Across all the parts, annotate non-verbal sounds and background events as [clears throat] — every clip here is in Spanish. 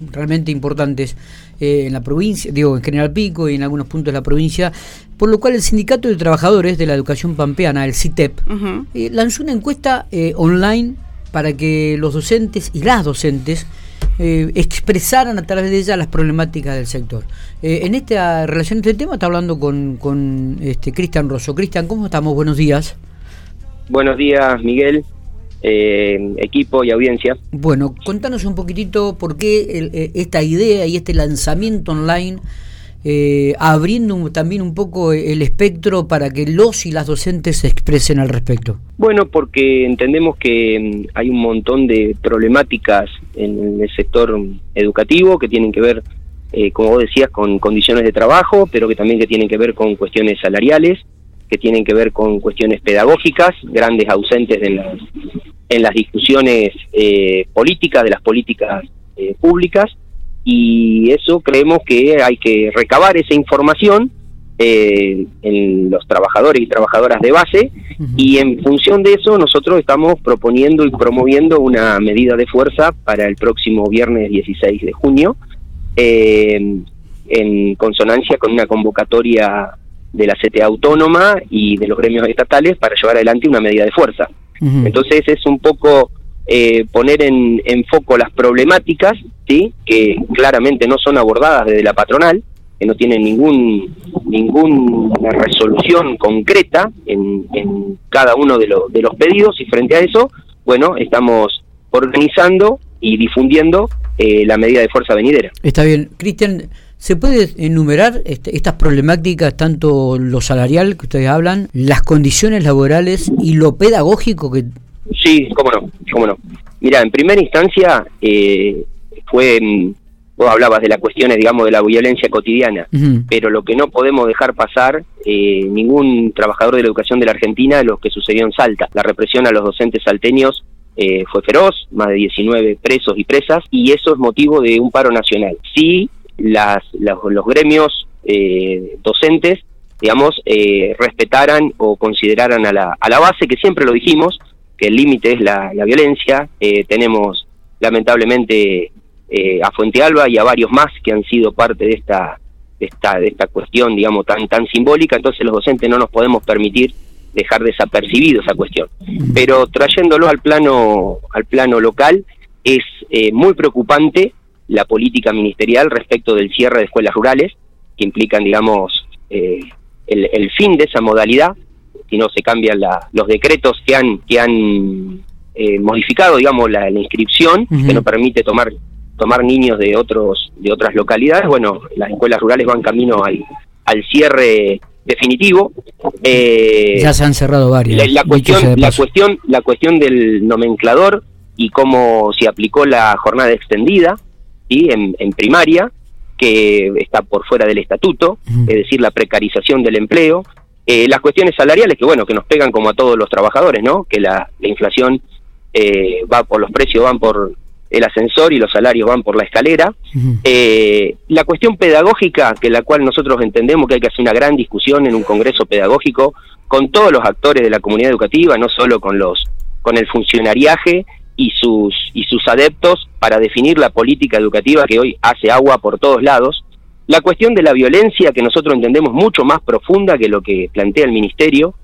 realmente importantes eh, en la provincia, digo, en General Pico y en algunos puntos de la provincia, por lo cual el Sindicato de Trabajadores de la Educación Pampeana, el CITEP, eh, lanzó una encuesta eh, online para que los docentes y las docentes expresaran a través de ella las problemáticas del sector. en esta relación, este tema, está hablando con, con este, Cristian Rosso. Cristian, ¿cómo estamos? Buenos días. Buenos días, Miguel eh, equipo y audiencia. Bueno, contanos un poquitito por qué eh, esta idea y este lanzamiento online, eh, abriendo también un poco el espectro para que los y las docentes se expresen al respecto. Bueno, porque entendemos que mm, hay un montón de problemáticas en el sector educativo que tienen que ver, eh, como vos decías, con condiciones de trabajo, pero que también que tienen que ver con cuestiones salariales que tienen que ver con cuestiones pedagógicas, grandes ausentes de las, en las discusiones eh, políticas, de las políticas eh, públicas, y eso creemos que hay que recabar esa información eh, en los trabajadores y trabajadoras de base, y en función de eso nosotros estamos proponiendo y promoviendo una medida de fuerza para el próximo viernes 16 de junio, en consonancia con una convocatoria de la CTA autónoma y de los gremios estatales para llevar adelante una medida de fuerza. Entonces es un poco eh, poner en, foco las problemáticas, ¿sí? que claramente no son abordadas desde la patronal, que no tienen ningún ninguna resolución concreta en, cada uno de, de los pedidos y frente a eso, bueno, estamos organizando y difundiendo eh, la medida de fuerza venidera. Está bien. Cristian, ¿se puede enumerar este, estas problemáticas, tanto lo salarial que ustedes hablan, las condiciones laborales y lo pedagógico que... Sí, cómo no, cómo no. Mira, en primera instancia eh, fue... Mm, vos hablabas de las cuestiones, digamos, de la violencia cotidiana, pero lo que no podemos dejar pasar eh, ningún trabajador de la educación de la Argentina, lo que sucedió en Salta, la represión a los docentes salteños eh, fue feroz, más de 19 presos y presas, y eso es motivo de un paro nacional. Si las, los gremios eh, docentes, digamos, eh, respetaran o consideraran a la, a la base, que siempre lo dijimos, que el límite es la, la violencia, tenemos lamentablemente a Fuente Alba y a varios más que han sido parte de esta, de esta, de esta cuestión, digamos, tan, tan simbólica, entonces los docentes no nos podemos permitir dejar desapercibido esa cuestión. Pero trayéndolo al plano, al plano local, es eh, muy preocupante la política ministerial respecto del cierre de escuelas rurales, que implican, digamos, eh, el, fin de esa modalidad, si no se cambian los decretos que han, que han eh, modificado, digamos, la, inscripción, que no permite tomar tomar niños de otros de otras localidades, bueno, las escuelas rurales van camino al, al cierre definitivo. Eh, ya se han cerrado varios. La, cuestión, la cuestión, la cuestión del nomenclador y cómo se aplicó la jornada extendida, ¿sí? en, en primaria, que está por fuera del estatuto, es decir, la precarización del empleo, eh, las cuestiones salariales que bueno que nos pegan como a todos los trabajadores, ¿no? Que la, la inflación eh, va por los precios van por el ascensor y los salarios van por la escalera. Eh, la cuestión pedagógica, que la cual nosotros entendemos que hay que hacer una gran discusión en un congreso pedagógico con todos los actores de la comunidad educativa, no solo con los con el funcionariaje y sus y sus adeptos para definir la política educativa que hoy hace agua por todos lados. La cuestión de la violencia que nosotros entendemos mucho más profunda que lo que plantea el ministerio,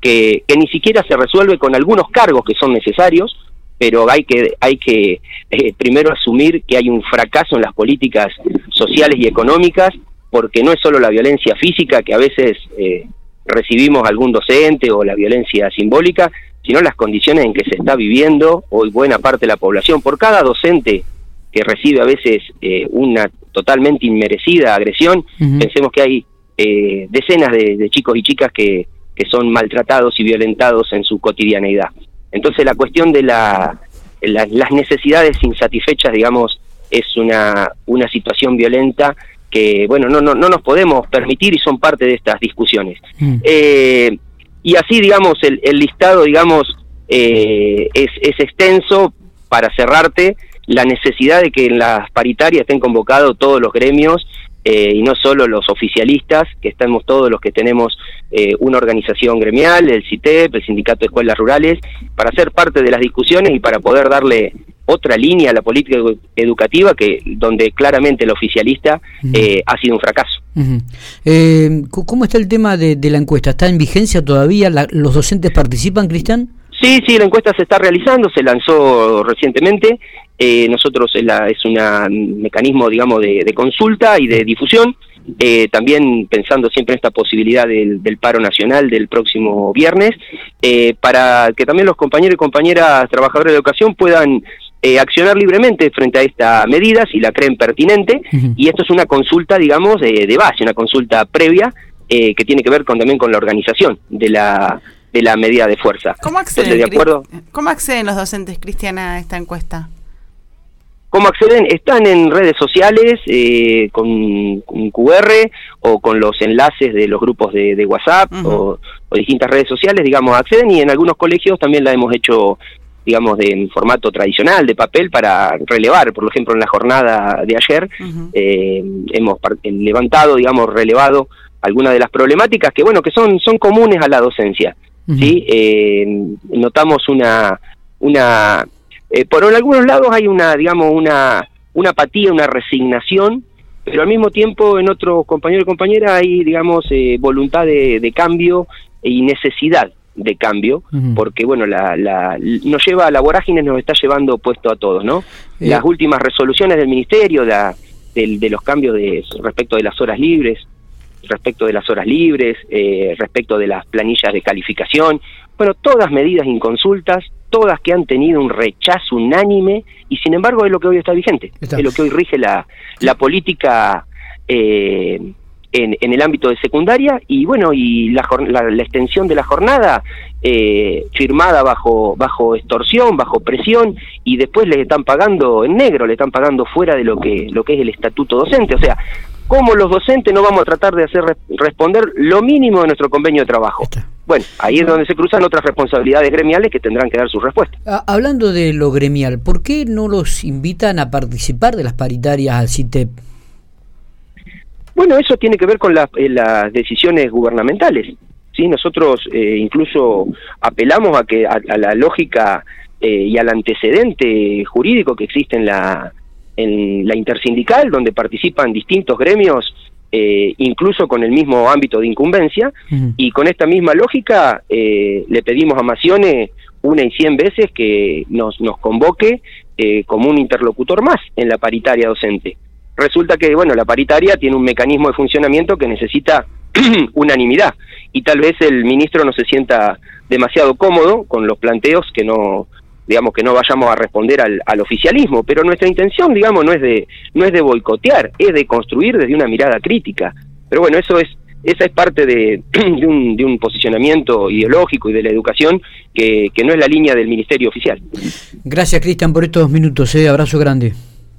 que, que ni siquiera se resuelve con algunos cargos que son necesarios, pero hay que, hay que eh, primero asumir que hay un fracaso en las políticas sociales y económicas, porque no es solo la violencia física que a veces eh, recibimos algún docente o la violencia simbólica, sino las condiciones en que se está viviendo hoy buena parte de la población. Por cada docente que recibe a veces eh, una totalmente inmerecida agresión, pensemos que hay decenas de, chicos y chicas que, que son maltratados y violentados en su cotidianeidad. Entonces la cuestión de la, las necesidades insatisfechas, digamos, es una, una situación violenta que, bueno, no, no, no nos podemos permitir y son parte de estas discusiones. Mm. Eh, y así, digamos, el, el listado, digamos, eh, es, es extenso para cerrarte. La necesidad de que en las paritarias estén convocados todos los gremios eh, y no solo los oficialistas, que estamos todos los que tenemos eh, una organización gremial, el CITEP, el Sindicato de Escuelas Rurales, para ser parte de las discusiones y para poder darle otra línea a la política educativa que donde claramente el oficialista eh, ha sido un fracaso. ¿Cómo está el tema de, la encuesta? ¿Está en vigencia todavía? ¿Los docentes participan, Cristian? Sí, sí, la encuesta se está realizando, se lanzó recientemente. Eh, nosotros es, la, es un mecanismo, digamos, de, consulta y de difusión. Eh, también pensando siempre en esta posibilidad del, paro nacional del próximo viernes, eh, para que también los compañeros y compañeras trabajadores de educación puedan accionar libremente frente a esta medida si la creen pertinente. Y esto es una consulta, digamos, de base, una consulta previa que tiene que ver con, también con la organización de la de la medida de fuerza. ¿Cómo acceden, de acuerdo? ¿Cómo acceden los docentes, Cristiana, a esta encuesta? ¿Cómo acceden? Están en redes sociales eh, con un QR o con los enlaces de los grupos de, WhatsApp o, distintas redes sociales, digamos, acceden y en algunos colegios también la hemos hecho, digamos, de, en formato tradicional, de papel, para relevar. Por ejemplo, en la jornada de ayer eh, hemos levantado, digamos, relevado algunas de las problemáticas que, bueno, que son, son comunes a la docencia. ¿sí? Eh, notamos una, una eh, por algunos lados hay una, digamos, una, una apatía, una resignación, pero al mismo tiempo en otros compañeros y compañeras hay, digamos, eh, voluntad de, cambio y necesidad de cambio, porque bueno, la, la, nos lleva a la vorágine, nos está llevando puesto a todos, ¿no? Las últimas resoluciones del ministerio, de, de, los cambios de, respecto de las horas libres, respecto de las horas libres, eh, respecto de las planillas de calificación, bueno, todas medidas inconsultas, todas que han tenido un rechazo unánime y sin embargo es lo que hoy está vigente, es lo que hoy rige la, la política eh, en, en, el ámbito de secundaria y bueno, y la, la, extensión de la jornada eh, firmada bajo, bajo extorsión, bajo presión y después le están pagando en negro, le están pagando fuera de lo que, lo que es el estatuto docente, o sea, ¿Cómo los docentes no vamos a tratar de hacer responder lo mínimo de nuestro convenio de trabajo? Bueno, ahí es donde se cruzan otras responsabilidades gremiales que tendrán que dar su respuesta. Ah, hablando de lo gremial, ¿por qué no los invitan a participar de las paritarias al CITEP? Bueno, eso tiene que ver con eh, las decisiones gubernamentales. ¿sí? Nosotros eh, incluso apelamos a que a, la lógica eh, y al antecedente jurídico que existe en la en la intersindical, donde participan distintos gremios, eh, incluso con el mismo ámbito de incumbencia, y con esta misma lógica eh, le pedimos a Macione una y cien veces que nos, nos convoque eh, como un interlocutor más en la paritaria docente. Resulta que, bueno, la paritaria tiene un mecanismo de funcionamiento que necesita [clears throat] unanimidad, y tal vez el ministro no se sienta demasiado cómodo con los planteos que no digamos que no vayamos a responder al, al, oficialismo, pero nuestra intención, digamos, no es de no es de boicotear, es de construir desde una mirada crítica. Pero bueno, eso es esa es parte de, [clears throat] de, un, de un posicionamiento ideológico y de la educación que, que no es la línea del ministerio oficial. Gracias, Cristian, por estos minutos. ¿eh? Abrazo grande.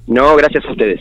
No, gracias a ustedes.